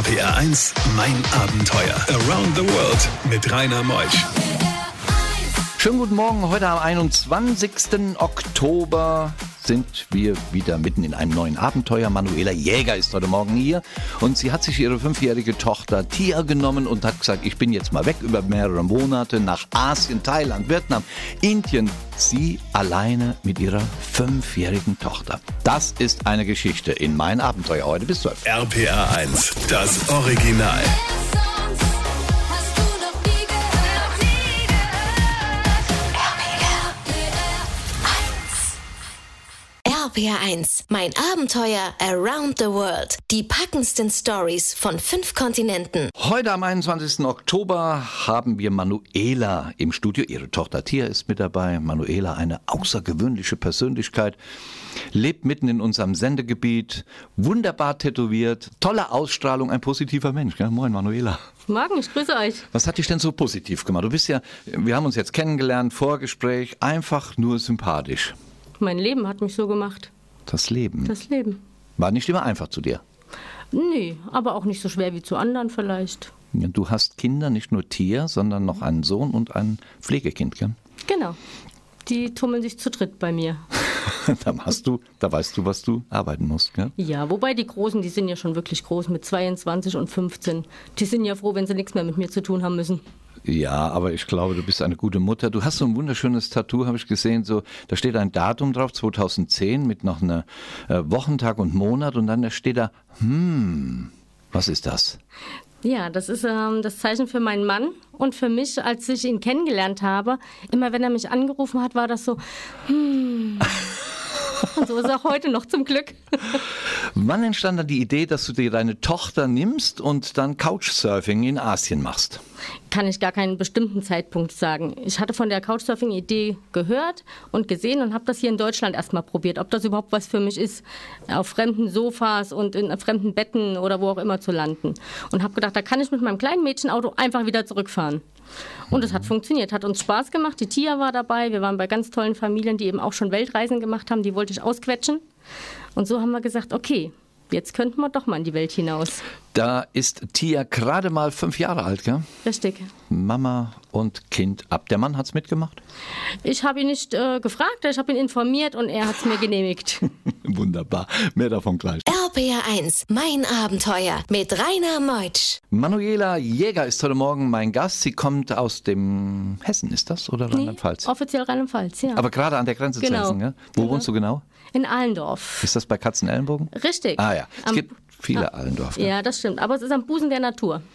RPR 1, mein Abenteuer. Around the World mit Rainer Meusch. Schönen guten Morgen. Heute am 21. Oktober sind wir wieder mitten in einem neuen Abenteuer. Manuela Jäger ist heute Morgen hier und sie hat sich ihre fünfjährige Tochter Tia genommen und hat gesagt, ich bin jetzt mal weg über mehrere Monate nach Asien, Thailand, Vietnam, Indien. Sie alleine mit ihrer fünfjährigen Tochter. Das ist eine Geschichte in mein Abenteuer heute bis 12. RPR 1, das Original. RPR1, mein Abenteuer Around the World. Die packendsten Stories von fünf Kontinenten. Heute am 21. Oktober haben wir Manuela im Studio. Ihre Tochter Tia ist mit dabei. Manuela, eine außergewöhnliche Persönlichkeit, lebt mitten in unserem Sendegebiet, wunderbar tätowiert, tolle Ausstrahlung, ein positiver Mensch. Gell? Moin, Manuela. Morgen, ich grüße euch. Was hat dich denn so positiv gemacht? Du bist ja, wir haben uns jetzt kennengelernt, Vorgespräch, einfach nur sympathisch. Mein Leben hat mich so gemacht. Das Leben Das Leben. war nicht immer einfach zu dir. Nee, aber auch nicht so schwer wie zu anderen vielleicht. Du hast Kinder, nicht nur Tia, sondern noch einen Sohn und ein Pflegekind, gell? Genau. Die tummeln sich zu dritt bei mir. da hast du, da weißt du, was du arbeiten musst, gell? Ja, wobei die Großen, die sind ja schon wirklich groß mit 22 und 15. Die sind ja froh, wenn sie nichts mehr mit mir zu tun haben müssen. Ja, aber ich glaube, du bist eine gute Mutter. Du hast so ein wunderschönes Tattoo, habe ich gesehen. So, da steht ein Datum drauf, 2010, mit noch einer äh, Wochentag und Monat, und dann steht da, hm, was ist das? Ja, das ist ähm, das Zeichen für meinen Mann und für mich, als ich ihn kennengelernt habe. Immer wenn er mich angerufen hat, war das so, hm. Und so ist er auch heute noch zum Glück. Wann entstand dann die Idee, dass du dir deine Tochter nimmst und dann Couchsurfing in Asien machst? kann ich gar keinen bestimmten Zeitpunkt sagen. Ich hatte von der Couchsurfing-Idee gehört und gesehen und habe das hier in Deutschland erstmal probiert, ob das überhaupt was für mich ist, auf fremden Sofas und in fremden Betten oder wo auch immer zu landen. Und habe gedacht, da kann ich mit meinem kleinen Mädchenauto einfach wieder zurückfahren. Und es hat funktioniert, hat uns Spaß gemacht. Die Tia war dabei, wir waren bei ganz tollen Familien, die eben auch schon Weltreisen gemacht haben, die wollte ich ausquetschen. Und so haben wir gesagt, okay, jetzt könnten wir doch mal in die Welt hinaus. Da ist Tia gerade mal fünf Jahre alt, gell? Richtig. Mama und Kind ab. Der Mann hat's mitgemacht? Ich habe ihn nicht äh, gefragt, ich habe ihn informiert und er hat es mir genehmigt. Wunderbar. Mehr davon gleich. RPR1, mein Abenteuer mit Rainer Meutsch. Manuela Jäger ist heute Morgen mein Gast. Sie kommt aus dem Hessen, ist das? Oder Rheinland-Pfalz? Offiziell Rheinland-Pfalz, ja. Aber gerade an der Grenze zu Genau. Hessen, gell? Wo Genau. wohnst du genau? In Allendorf. Ist das bei Katzenellenbogen? Richtig. Ah ja, es Am- gibt viele Allendorf. gell? Ja, das stimmt. Aber es ist am Busen der Natur.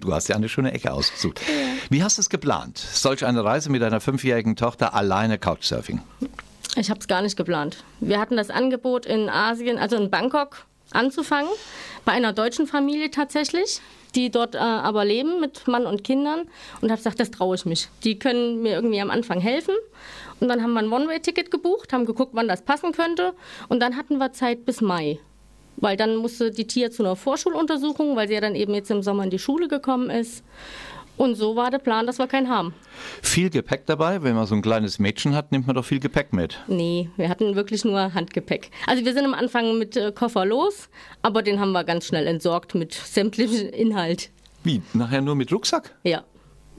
Du hast ja eine schöne Ecke ausgesucht. Wie hast du es geplant? Solch eine Reise mit deiner fünfjährigen Tochter alleine Couchsurfing? Ich habe es gar nicht geplant. Wir hatten das Angebot in Asien, also in Bangkok, anzufangen. Bei einer deutschen Familie tatsächlich, die dort äh, aber leben mit Mann und Kindern. Und habe gesagt, das traue ich mich. Die können mir irgendwie am Anfang helfen. Und dann haben wir ein One-Way-Ticket gebucht, haben geguckt, wann das passen könnte. Und dann hatten wir Zeit bis Mai. Weil dann musste die Tia zu einer Vorschuluntersuchung, weil sie ja dann eben jetzt im Sommer in die Schule gekommen ist. Und so war der Plan, dass wir keinen haben. Viel Gepäck dabei. Wenn man so ein kleines Mädchen hat, nimmt man doch viel Gepäck mit. Nee, wir hatten wirklich nur Handgepäck. Also wir sind am Anfang mit äh, Koffer los, aber den haben wir ganz schnell entsorgt mit sämtlichem Inhalt. Wie? Nachher nur mit Rucksack? Ja.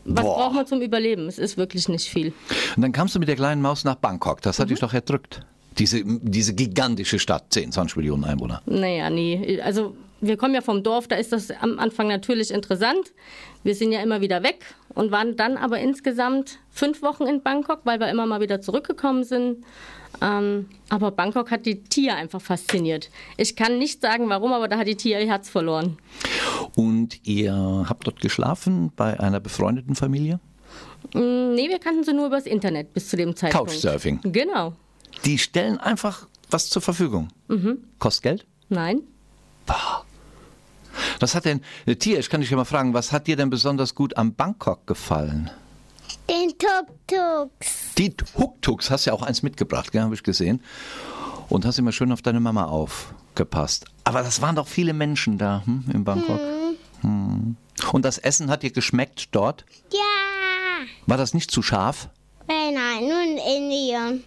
Was Boah. braucht man zum Überleben? Es ist wirklich nicht viel. Und dann kamst du mit der kleinen Maus nach Bangkok. Das hat dich doch erdrückt. Diese, diese gigantische Stadt, 10, 20 Millionen Einwohner. Naja, nee. Also wir kommen ja vom Dorf, da ist das am Anfang natürlich interessant. Wir sind ja immer wieder weg und waren dann aber insgesamt fünf Wochen in Bangkok, weil wir immer mal wieder zurückgekommen sind. Ähm, aber Bangkok hat die Tia einfach fasziniert. Ich kann nicht sagen, warum, aber da hat die Tia ihr Herz verloren. Und ihr habt dort geschlafen bei einer befreundeten Familie? Mm, Nee, wir kannten sie nur übers Internet bis zu dem Zeitpunkt. Couchsurfing. Genau. Die stellen einfach was zur Verfügung. Kostet Geld? Nein. Was hat denn, äh, Tia, ich kann dich ja mal fragen, was hat dir denn besonders gut am Bangkok gefallen? Den Tuk-Tuks. Die Tuk-Tuks, hast ja auch eins mitgebracht, habe ich gesehen. Und hast immer schön auf deine Mama aufgepasst. Aber das waren doch viele Menschen da hm, in Bangkok. Hm. Und das Essen hat dir geschmeckt dort? Ja. War das nicht zu scharf? Äh, nein, nur in Indien.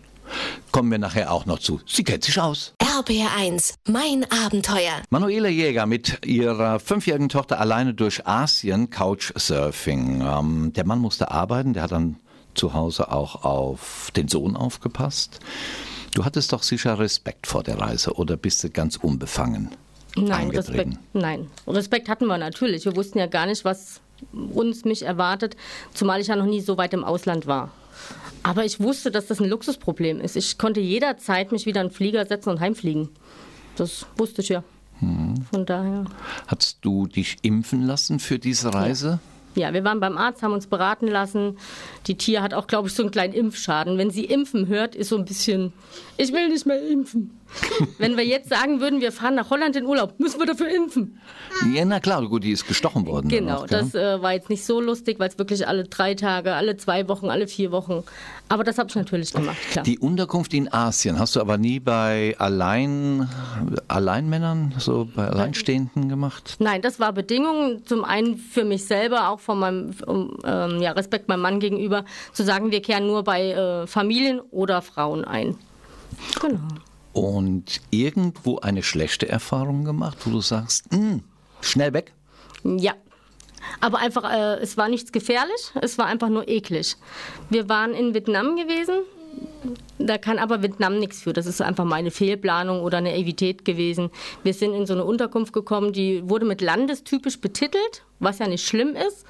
Kommen wir nachher auch noch zu. Sie kennt sich aus. RBR1, mein Abenteuer. Manuela Jäger mit ihrer fünfjährigen Tochter alleine durch Asien Couchsurfing. Ähm, der Mann musste arbeiten, der hat dann zu Hause auch auf den Sohn aufgepasst. Du hattest doch sicher Respekt vor der Reise oder bist du ganz unbefangen? Nein, eingetreten? Respekt, nein. Respekt hatten wir natürlich. Wir wussten ja gar nicht, was uns mich erwartet, zumal ich ja noch nie so weit im Ausland war. Aber ich wusste, dass das ein Luxusproblem ist. Ich konnte jederzeit mich wieder in den Flieger setzen und heimfliegen. Das wusste ich ja. Von daher. Hast du dich impfen lassen für diese Reise? Ja, wir waren beim Arzt, haben uns beraten lassen. Die Tia hat auch, glaube ich, so einen kleinen Impfschaden. Wenn sie impfen hört, ist so ein bisschen, ich will nicht mehr impfen. Wenn wir jetzt sagen würden, wir fahren nach Holland in Urlaub, müssen wir dafür impfen. Ja, na klar, gut, die ist gestochen worden. Genau, gell? das äh, war jetzt nicht so lustig, weil es wirklich alle drei Tage, alle zwei Wochen, alle vier Wochen. Aber das habe ich natürlich gemacht, klar. Die Unterkunft in Asien hast du aber nie bei Allein, Alleinmännern, so bei Alleinstehenden gemacht? Nein, das war Bedingung. Zum einen für mich selber, auch von meinem um, ähm, ja, Respekt meinem Mann gegenüber, zu sagen, wir kehren nur bei äh, Familien oder Frauen ein. Genau. Und irgendwo eine schlechte Erfahrung gemacht, wo du sagst, "Hm, schnell weg? Ja. Aber einfach, äh, es war nichts gefährlich, es war einfach nur eklig. Wir waren in Vietnam gewesen. Da kann aber Vietnam nichts für. Das ist einfach meine Fehlplanung oder eine Naivität gewesen. Wir sind in so eine Unterkunft gekommen, die wurde mit landestypisch betitelt, was ja nicht schlimm ist.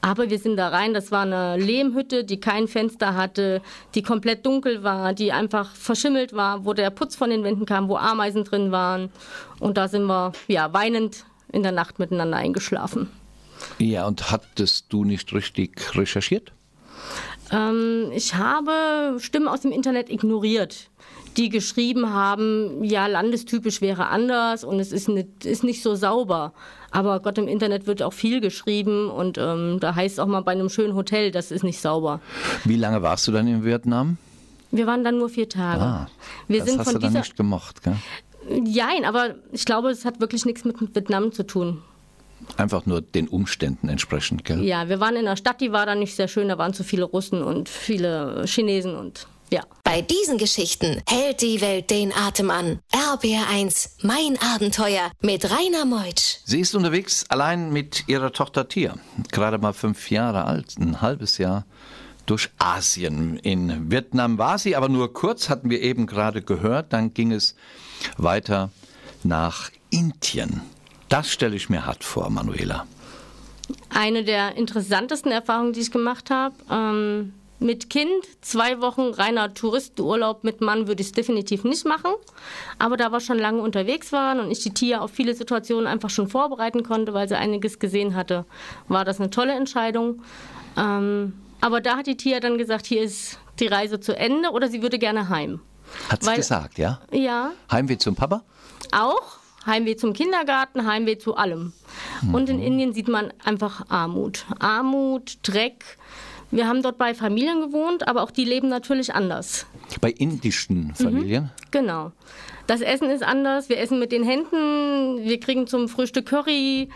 Aber wir sind da rein, das war eine Lehmhütte, die kein Fenster hatte, die komplett dunkel war, die einfach verschimmelt war, wo der Putz von den Wänden kam, wo Ameisen drin waren. Und da sind wir ja weinend in der Nacht miteinander eingeschlafen. Ja, und hattest du nicht richtig recherchiert? Ähm, ich habe Stimmen aus dem Internet ignoriert, die geschrieben haben, ja, landestypisch wäre anders und es ist nicht, ist nicht so sauber. Aber Gott, im Internet wird auch viel geschrieben und ähm, da heißt auch mal bei einem schönen Hotel, das ist nicht sauber. Wie lange warst du dann in Vietnam? Wir waren dann nur vier Tage. Ah, wir das sind hast von du dann nicht gemocht, gell? Jein, aber ich glaube, es hat wirklich nichts mit Vietnam zu tun. Einfach nur den Umständen entsprechend, gell? Ja, wir waren in einer Stadt, die war dann nicht sehr schön, da waren zu viele Russen und viele Chinesen und ja. Bei diesen Geschichten hält die Welt den Atem an. RBR1, mein Abenteuer mit Rainer Meutsch. Sie ist unterwegs allein mit ihrer Tochter Tia, gerade mal fünf Jahre alt, ein halbes Jahr durch Asien. In Vietnam war sie, aber nur kurz, hatten wir eben gerade gehört. Dann ging es weiter nach Indien. Das stelle ich mir hart vor, Manuela. Eine der interessantesten Erfahrungen, die ich gemacht habe. Ähm, mit Kind, zwei Wochen reiner Touristenurlaub mit Mann würde ich es definitiv nicht machen. Aber da wir schon lange unterwegs waren und ich die Tia auf viele Situationen einfach schon vorbereiten konnte, weil sie einiges gesehen hatte, war das eine tolle Entscheidung. Ähm, aber da hat die Tia dann gesagt, hier ist die Reise zu Ende oder sie würde gerne heim. Hat sie gesagt, ja? Ja, Heimweh zum Papa? auch Heimweh zum Kindergarten, Heimweh zu allem. Und in Indien sieht man einfach Armut. Armut, Dreck. Wir haben dort bei Familien gewohnt, aber auch die leben natürlich anders. Bei indischen Familien? Genau. Das Essen ist anders. Wir essen mit den Händen. Wir kriegen zum Frühstück Curry.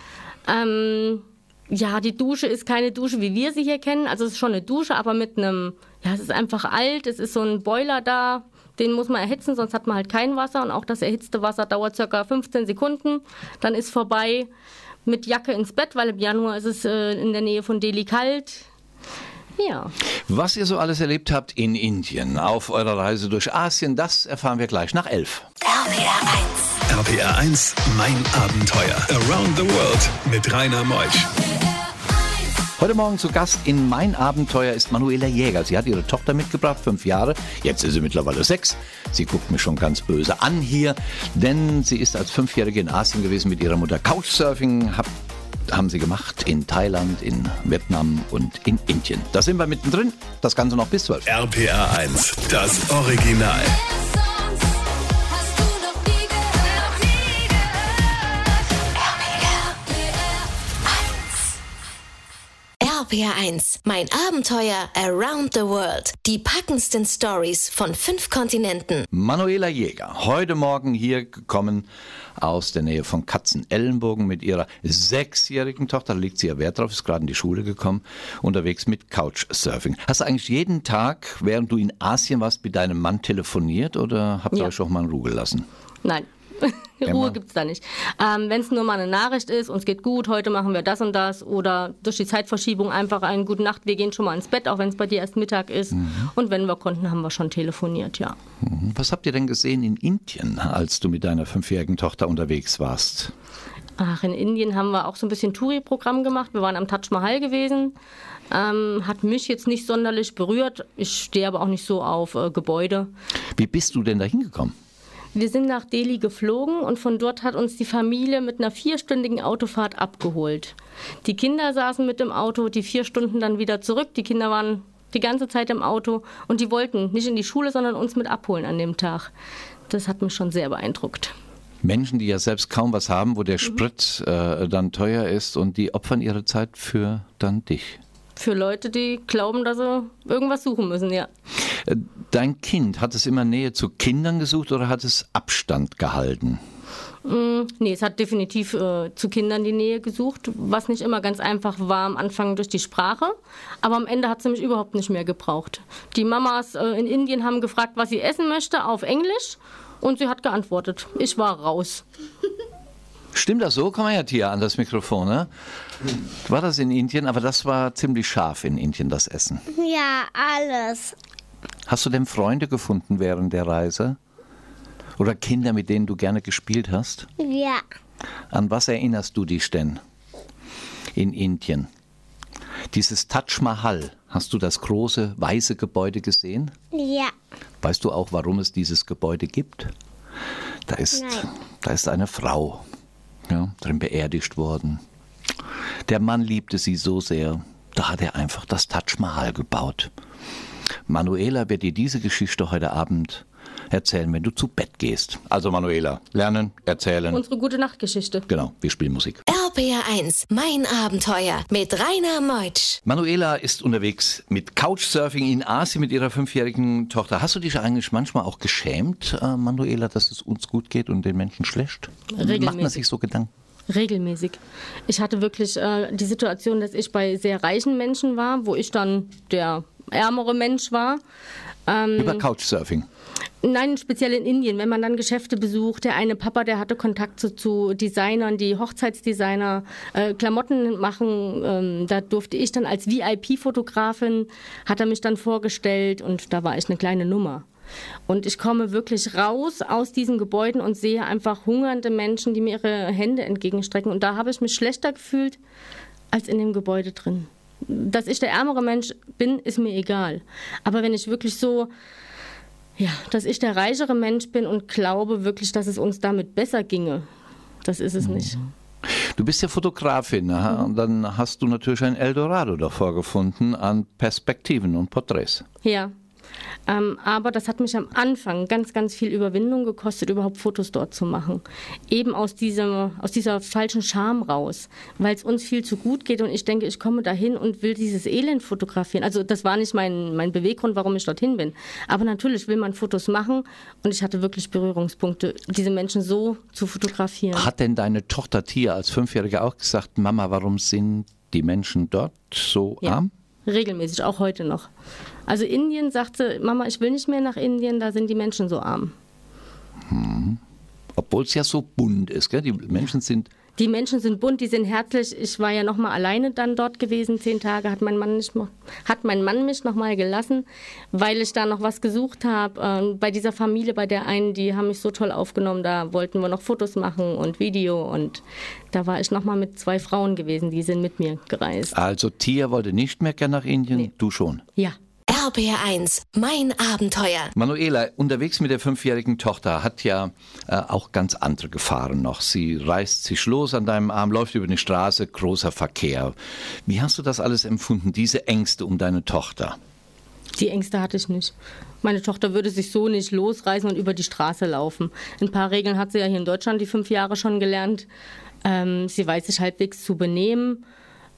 Ähm, ja, die Dusche ist keine Dusche, wie wir sie hier kennen. Also es ist schon eine Dusche, aber mit einem, ja, es ist einfach alt. Es ist so ein Boiler da. Den muss man erhitzen, sonst hat man halt kein Wasser. Und auch das erhitzte Wasser dauert circa 15 Sekunden. Dann ist vorbei mit Jacke ins Bett, weil im Januar ist es äh, in der Nähe von Delhi kalt. Ja. Was ihr so alles erlebt habt in Indien auf eurer Reise durch Asien, das erfahren wir gleich nach elf. RBR1. RPR 1, mein Abenteuer. Around the World mit Rainer Meusch. Heute Morgen zu Gast in Mein Abenteuer ist Manuela Jäger. Sie hat ihre Tochter mitgebracht, fünf Jahre. Jetzt ist sie mittlerweile sechs. Sie guckt mich schon ganz böse an hier, denn sie ist als Fünfjährige in Asien gewesen mit ihrer Mutter. Couchsurfing hab, haben sie gemacht in Thailand, in Vietnam und in Indien. Da sind wir mittendrin. Das Ganze noch bis zwölf. RPR 1, das Original. RPR1, mein Abenteuer Around the World. Die packendsten Stories von fünf Kontinenten. Manuela Jäger, heute Morgen hier gekommen aus der Nähe von Katzenellenbogen mit ihrer sechsjährigen Tochter. Da legt sie ja Wert drauf, ist gerade in die Schule gekommen, unterwegs mit Couchsurfing. Hast du eigentlich jeden Tag, während du in Asien warst, mit deinem Mann telefoniert oder habt ihr Ja. euch auch mal in Ruhe gelassen? Nein. Ruhe gibt's da nicht. Ähm, Wenn es nur mal eine Nachricht ist, uns geht gut, heute machen wir das und das oder durch die Zeitverschiebung einfach einen guten Nacht, wir gehen schon mal ins Bett, auch wenn es bei dir erst Mittag ist. Und wenn wir konnten, haben wir schon telefoniert, ja. Was habt ihr denn gesehen in Indien, als du mit deiner fünfjährigen Tochter unterwegs warst? Ach, in Indien haben wir auch so ein bisschen Touri-Programm gemacht. Wir waren am Taj Mahal gewesen. Ähm, hat mich jetzt nicht sonderlich berührt. Ich stehe aber auch nicht so auf äh, Gebäude. Wie bist du denn da hingekommen? Wir sind nach Delhi geflogen und von dort hat uns die Familie mit einer vierstündigen Autofahrt abgeholt. Die Kinder saßen mit im Auto, die vier Stunden dann wieder zurück. Die Kinder waren die ganze Zeit im Auto und die wollten nicht in die Schule, sondern uns mit abholen an dem Tag. Das hat mich schon sehr beeindruckt. Menschen, die ja selbst kaum was haben, wo der Sprit äh, dann teuer ist und die opfern ihre Zeit für dann dich. Für Leute, die glauben, dass sie irgendwas suchen müssen, ja. Dein Kind, hat es immer Nähe zu Kindern gesucht oder hat es Abstand gehalten? Nee, es hat definitiv äh, zu Kindern die Nähe gesucht, was nicht immer ganz einfach war am Anfang durch die Sprache. Aber am Ende hat sie mich überhaupt nicht mehr gebraucht. Die Mamas äh, in Indien haben gefragt, was sie essen möchte, auf Englisch. Und sie hat geantwortet. Ich war raus. Stimmt das so? Komm mal her, Tia, an das Mikrofon. Ne? War das in Indien? Aber das war ziemlich scharf in Indien, das Essen. Ja, alles. Hast du denn Freunde gefunden während der Reise? Oder Kinder, mit denen du gerne gespielt hast? Ja. An was erinnerst du dich denn in Indien? Dieses Taj Mahal, hast du das große weiße Gebäude gesehen? Ja. Weißt du auch, warum es dieses Gebäude gibt? Da ist, Nein. da ist eine Frau ja, drin beerdigt worden. Der Mann liebte sie so sehr, da hat er einfach das Taj Mahal gebaut. Manuela wird dir diese Geschichte heute Abend erzählen, wenn du zu Bett gehst. Also Manuela, lernen, erzählen. Unsere gute Nachtgeschichte. genau, wir spielen Musik. RPR1, mein Abenteuer mit Rainer Meutsch. Manuela ist unterwegs mit Couchsurfing in Asien mit ihrer fünfjährigen Tochter. Hast du dich eigentlich manchmal auch geschämt, äh, Manuela, dass es uns gut geht und den Menschen schlecht? Macht man Regelmäßig. sich so Gedanken? Regelmäßig. Ich hatte wirklich äh, die Situation, dass ich bei sehr reichen Menschen war, wo ich dann der ärmere Mensch war. Ähm, Über Couchsurfing. Nein, speziell in Indien, wenn man dann Geschäfte besucht. Der eine Papa, der hatte Kontakt zu, zu Designern, die Hochzeitsdesigner äh, Klamotten machen. Ähm, da durfte ich dann als VIP-Fotografin, hat er mich dann vorgestellt und da war ich eine kleine Nummer. Und ich komme wirklich raus aus diesen Gebäuden und sehe einfach hungernde Menschen, die mir ihre Hände entgegenstrecken. Und da habe ich mich schlechter gefühlt als in dem Gebäude drin. Dass ich der ärmere Mensch bin, ist mir egal. Aber wenn ich wirklich so ja, dass ich der reichere Mensch bin und glaube wirklich, dass es uns damit besser ginge. Das ist es nicht. Du bist ja Fotografin aha, und dann hast du natürlich ein Eldorado davor gefunden an Perspektiven und Porträts. Ja. Ähm, aber das hat mich am Anfang ganz, ganz viel Überwindung gekostet, überhaupt Fotos dort zu machen. Eben aus, diesem, aus dieser falschen Scham raus, weil es uns viel zu gut geht und ich denke, ich komme dahin und will dieses Elend fotografieren. Also das war nicht mein, mein Beweggrund, warum ich dorthin bin. Aber natürlich will man Fotos machen und ich hatte wirklich Berührungspunkte, diese Menschen so zu fotografieren. Hat denn deine Tochter Tia als Fünfjährige auch gesagt, Mama, warum sind die Menschen dort so Ja. arm? Regelmäßig, auch heute noch. Also Indien sagte, Mama, ich will nicht mehr nach Indien, da sind die Menschen so arm. Obwohl es ja so bunt ist, gell? Die Menschen sind Die Menschen sind bunt, die sind herzlich. Ich war ja noch mal alleine dann dort gewesen, zehn Tage hat mein Mann, nicht, hat mein Mann mich noch mal gelassen, weil ich da noch was gesucht habe. Ähm, bei dieser Familie, bei der einen, die haben mich so toll aufgenommen, da wollten wir noch Fotos machen und Video und da war ich noch mal mit zwei Frauen gewesen, die sind mit mir gereist. Also Tia wollte nicht mehr gern nach Indien, du schon. Ja. RPR1, mein Abenteuer. Manuela, unterwegs mit der fünfjährigen Tochter, hat ja äh, auch ganz andere Gefahren noch. Sie reißt sich los an deinem Arm, läuft über die Straße, großer Verkehr. Wie hast du das alles empfunden, diese Ängste um deine Tochter? Die Ängste hatte ich nicht. Meine Tochter würde sich so nicht losreißen und über die Straße laufen. Ein paar Regeln hat sie ja hier in Deutschland die fünf Jahre schon gelernt. Ähm, sie weiß sich halbwegs zu benehmen.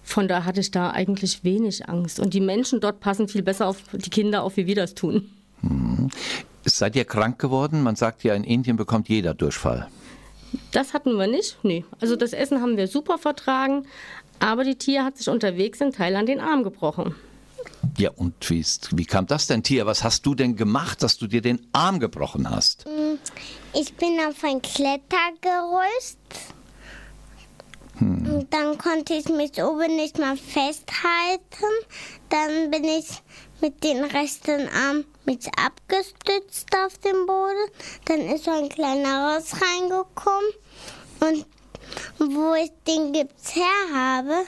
Von da hatte ich da eigentlich wenig Angst. Und die Menschen dort passen viel besser auf die Kinder auf, wie wir das tun. Seid ihr krank geworden? Man sagt ja, in Indien bekommt jeder Durchfall. Das hatten wir nicht. Nee. Also das Essen haben wir super vertragen. Aber die Tia hat sich unterwegs in Thailand den Arm gebrochen. Ja, und wie, ist, wie kam das denn, Tia? Was hast du denn gemacht, dass du dir den Arm gebrochen hast? Ich bin auf ein Klettergerüst. Und dann konnte ich mich oben nicht mal festhalten. Dann bin ich mit den rechten Arm mit abgestützt auf dem Boden. Dann ist so ein kleiner Ross reingekommen. Und wo ich den Gips her habe,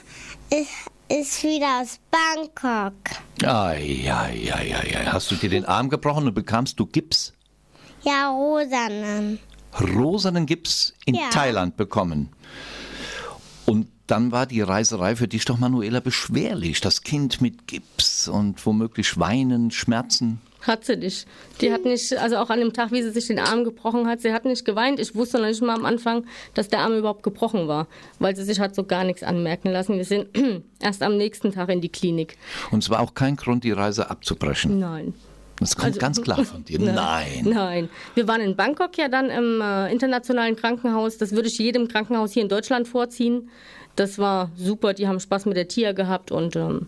ist, ist wieder aus Bangkok. Ai, ai, ai, ai, ai. Hast du dir den Arm gebrochen und bekamst du Gips? Ja, rosanen. rosanen Gips in Ja. Thailand bekommen. Und dann war die Reiserei für dich doch, Manuela, beschwerlich. Das Kind mit Gips und womöglich Weinen, Schmerzen. Hat sie nicht. Die hat nicht, also auch an dem Tag, wie sie sich den Arm gebrochen hat, sie hat nicht geweint. Ich wusste noch nicht mal am Anfang, dass der Arm überhaupt gebrochen war, weil sie sich hat so gar nichts anmerken lassen. Wir sind erst am nächsten Tag in die Klinik. Und es war auch kein Grund, die Reise abzubrechen. Nein. Das kommt Also- ganz klar von dir. Nein. Nein. Wir waren in Bangkok ja dann im äh, internationalen Krankenhaus. Das würde ich jedem Krankenhaus hier in Deutschland vorziehen. Das war super. Die haben Spaß mit der Tia gehabt und ähm,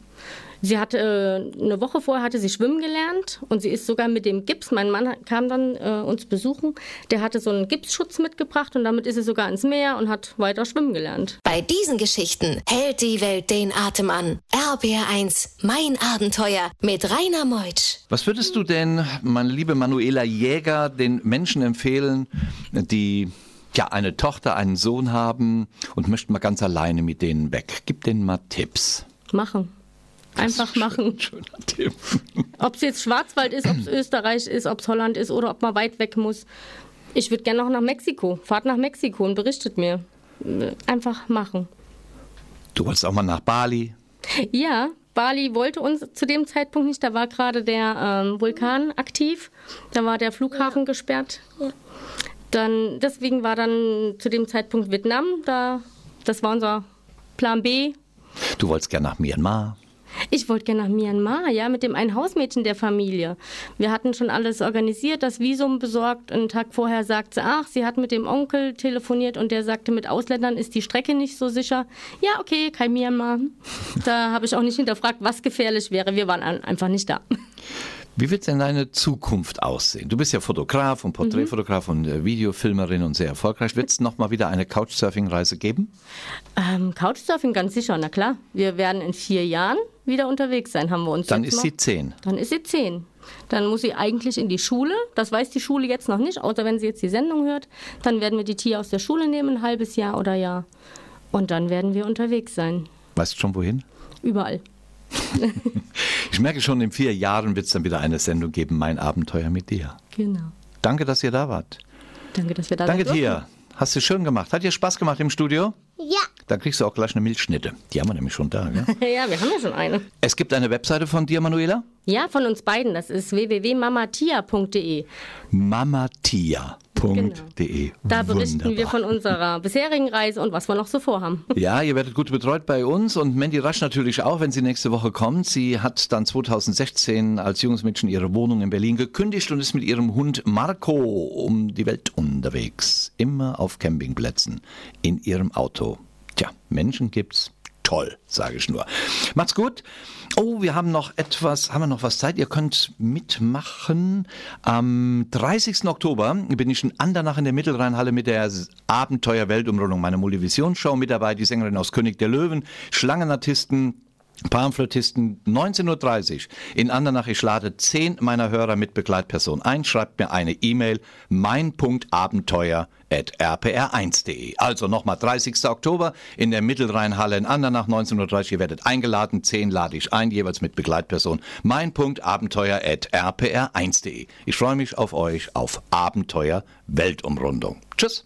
sie hatte äh, eine Woche vorher hatte sie schwimmen gelernt und sie ist sogar mit dem Gips. Mein Mann kam dann äh, uns besuchen. Der hatte so einen Gipsschutz mitgebracht und damit ist sie sogar ins Meer und hat weiter schwimmen gelernt. Bei diesen Geschichten hält die Welt den Atem an. RBR1, mein Abenteuer mit Rainer Meutsch. Was würdest du denn, meine liebe Manuela Jäger, den Menschen empfehlen, die ja eine Tochter, einen Sohn haben und möchten mal ganz alleine mit denen weg? Gib denen mal Tipps. Machen. Einfach machen. Schöner. Ob es jetzt Schwarzwald ist, ob es Österreich ist, ob es Holland ist oder ob man weit weg muss. Ich würde gerne noch nach Mexiko. Fahrt nach Mexiko und berichtet mir. Einfach machen. Du wolltest auch mal nach Bali. Ja, Bali wollte uns zu dem Zeitpunkt nicht. Da war gerade der ähm, Vulkan aktiv. Da war der Flughafen gesperrt. Dann, deswegen war dann zu dem Zeitpunkt Vietnam. Da, das war unser Plan B. Du wolltest gerne nach Myanmar. Ich wollte gerne nach Myanmar, ja, mit dem einen Hausmädchen der Familie. Wir hatten schon alles organisiert, das Visum besorgt. Einen Tag vorher sagte sie, ach, sie hat mit dem Onkel telefoniert und der sagte, mit Ausländern ist die Strecke nicht so sicher. Ja, okay, kein Myanmar. Da habe ich auch nicht hinterfragt, was gefährlich wäre. Wir waren einfach nicht da. Wie wird denn deine Zukunft aussehen? Du bist ja Fotograf und Porträtfotograf und äh, Videofilmerin und sehr erfolgreich. Wird es nochmal wieder eine Couchsurfing-Reise geben? Ähm, Couchsurfing ganz sicher, na klar. Wir werden in vier Jahren wieder unterwegs sein, haben wir uns Dann ist mal- sie zehn. Dann ist sie zehn. Dann muss sie eigentlich in die Schule. Das weiß die Schule jetzt noch nicht, außer wenn sie jetzt die Sendung hört. Dann werden wir die Tiere aus der Schule nehmen, ein halbes Jahr oder Jahr. Und dann werden wir unterwegs sein. Weißt du schon wohin? Überall. Ich merke schon, in vier Jahren wird es dann wieder eine Sendung geben, Mein Abenteuer mit dir. Genau. Danke, dass ihr da wart. Danke, dass wir da Danke sein dir. Hast du schön gemacht. Hat dir Spaß gemacht im Studio? Ja, Da kriegst du auch gleich eine Milchschnitte. Die haben wir nämlich schon da. Gell? Ja, wir haben ja schon eine. es gibt eine Webseite von dir, Manuela. Ja, von uns beiden. Das ist www.mamatia.de. mamatia.de. Da berichten wir Wunderbar. von unserer bisherigen Reise und was wir noch so vorhaben. Ja, ihr werdet gut betreut bei uns und Mandy Rasch natürlich auch, wenn sie nächste Woche kommt. Sie hat dann 2016 als junges Mädchen ihre Wohnung in Berlin gekündigt und ist mit ihrem Hund Marco um die Welt unterwegs. Immer auf Campingplätzen, in ihrem Auto. Tja, Menschen gibt's. Toll, sage ich nur. Macht's gut. Oh, wir haben noch etwas, haben wir noch was Zeit? Ihr könnt mitmachen. Am 30. Oktober bin ich in Andernach in der Mittelrheinhalle mit der Abenteuer-Weltumrundung, meiner Multivision-Show mit dabei, die Sängerin aus König der Löwen, Schlangenartisten, Pamphletisten, 19.30 Uhr in Andernach. Ich lade zehn meiner Hörer mit Begleitperson ein. Schreibt mir eine E-Mail, mein.abenteuer.rpr1.de. Also nochmal 30. Oktober in der Mittelrheinhalle in Andernach, 19.30 Uhr. Ihr werdet eingeladen, zehn lade ich ein, jeweils mit Begleitperson. mein.abenteuer.rpr1.de. Ich freue mich auf euch auf Abenteuer Weltumrundung. Tschüss.